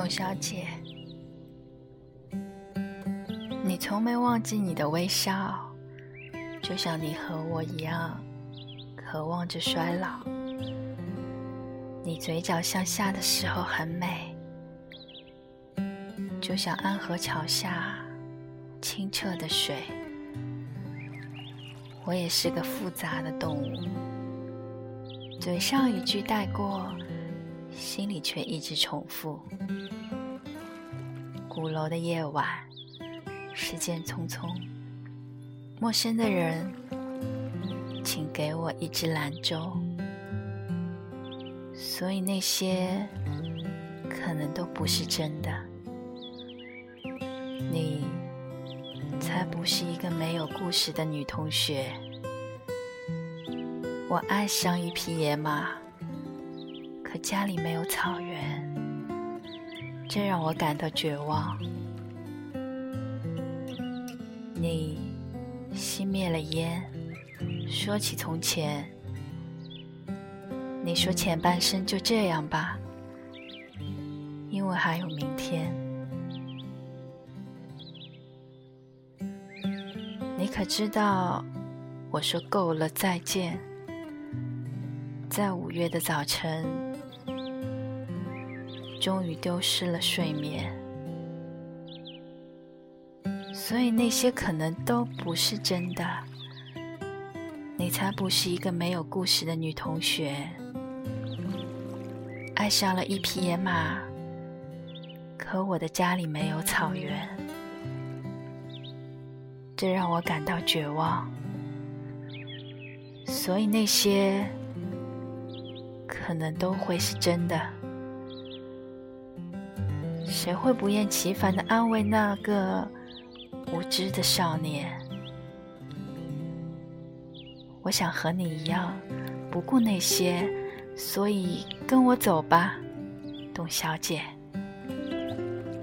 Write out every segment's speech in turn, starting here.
董小姐，你从没忘记你的微笑，就像你和我一样，渴望着衰老。你嘴角向下的时候很美，就像安河桥下清澈的水。我也是个复杂的动物，嘴上一句带过。心里却一直重复。鼓楼的夜晚，时间匆匆。陌生的人，请给我一支兰州。所以那些可能都不是真的。你才不是一个没有故事的女同学。我爱上一匹野马。可家里没有草原，这让我感到绝望。你熄灭了烟，说起从前，你说前半生就这样吧，因为还有明天。你可知道，我说够了，再见，在五月的早晨。终于丢失了睡眠，所以那些可能都不是真的。你才不是一个没有故事的女同学，爱上了一匹野马，可我的家里没有草原，这让我感到绝望。所以那些可能都会是真的。谁会不厌其烦的安慰那个无知的少年？我想和你一样，不顾那些，所以跟我走吧，董小姐，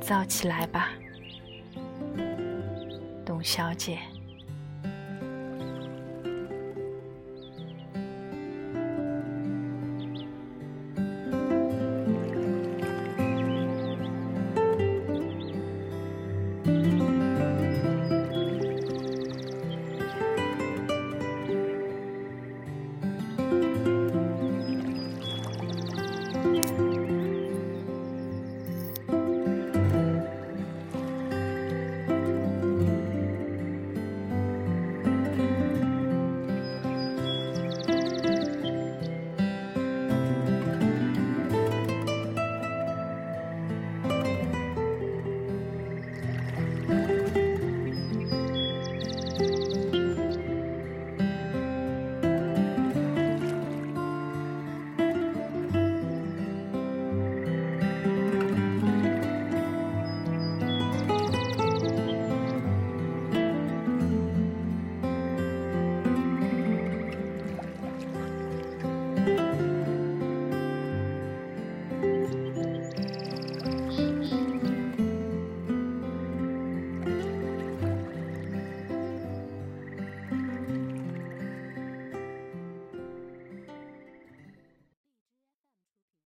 造起来吧，董小姐。